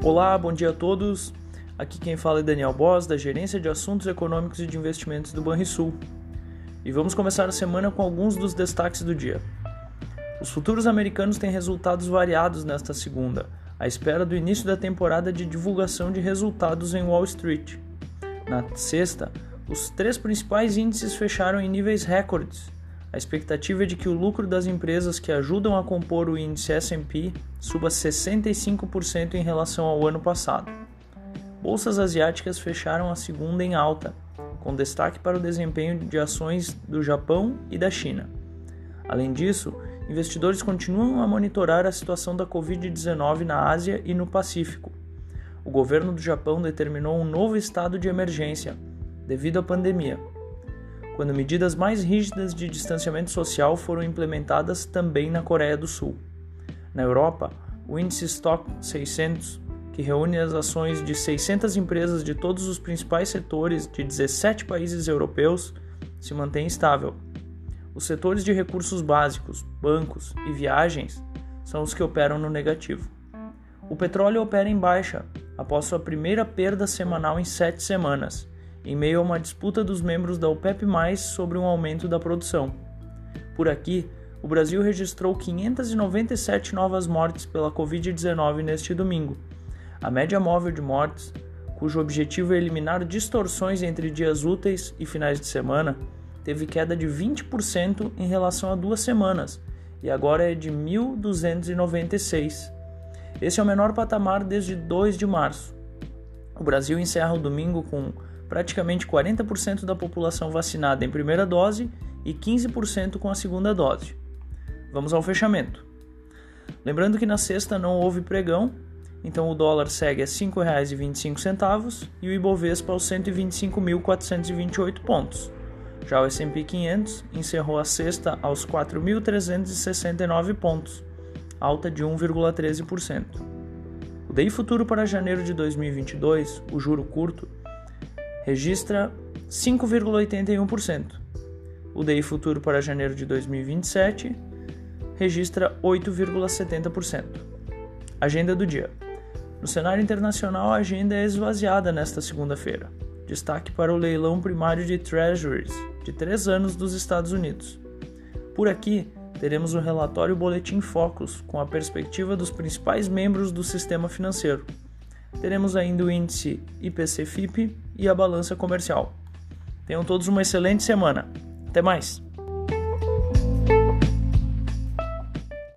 Olá, bom dia a todos. Aqui quem fala é Daniel Boss, da Gerência de Assuntos Econômicos e de Investimentos do Banrisul. E vamos começar a semana com alguns dos destaques do dia. Os futuros americanos têm resultados variados nesta segunda, à espera do início da temporada de divulgação de resultados em Wall Street. Na sexta, os três principais índices fecharam em níveis recordes a expectativa é de que o lucro das empresas que ajudam a compor o índice S&P suba 65% em relação ao ano passado. Bolsas asiáticas fecharam a segunda em alta, com destaque para o desempenho de ações do Japão e da China. Além disso, investidores continuam a monitorar a situação da Covid-19 na Ásia e no Pacífico. O governo do Japão determinou um novo estado de emergência devido à pandemia quando medidas mais rígidas de distanciamento social foram implementadas também na Coreia do Sul. Na Europa, o índice Stock 600, que reúne as ações de 600 empresas de todos os principais setores de 17 países europeus, se mantém estável. Os setores de recursos básicos, bancos e viagens são os que operam no negativo. O petróleo opera em baixa após sua primeira perda semanal em sete semanas em meio a uma disputa dos membros da OPEP+, sobre um aumento da produção. Por aqui, o Brasil registrou 597 novas mortes pela Covid-19 neste domingo. A média móvel de mortes, cujo objetivo é eliminar distorções entre dias úteis e finais de semana, teve queda de 20% em relação a duas semanas e agora é de 1.296. Esse é o menor patamar desde 2 de março. O Brasil encerra o domingo com praticamente 40% da população vacinada em primeira dose e 15% com a segunda dose. Vamos ao fechamento. Lembrando que na sexta não houve pregão, então o dólar segue a R$ 5,25 e o Ibovespa aos 125.428 pontos. Já o S&P 500 encerrou a sexta aos 4.369 pontos, alta de 1,13%. DI futuro para janeiro de 2022, o juro curto, registra 5,81%. O DI futuro para janeiro de 2027 registra 8,70%. Agenda do dia. No cenário internacional, a agenda é esvaziada nesta segunda-feira. Destaque para o leilão primário de Treasuries de três anos dos Estados Unidos. Por aqui, teremos o relatório Boletim Focus, com a perspectiva dos principais membros do sistema financeiro. Teremos ainda o índice IPC-FIP e a balança comercial. Tenham todos uma excelente semana. Até mais!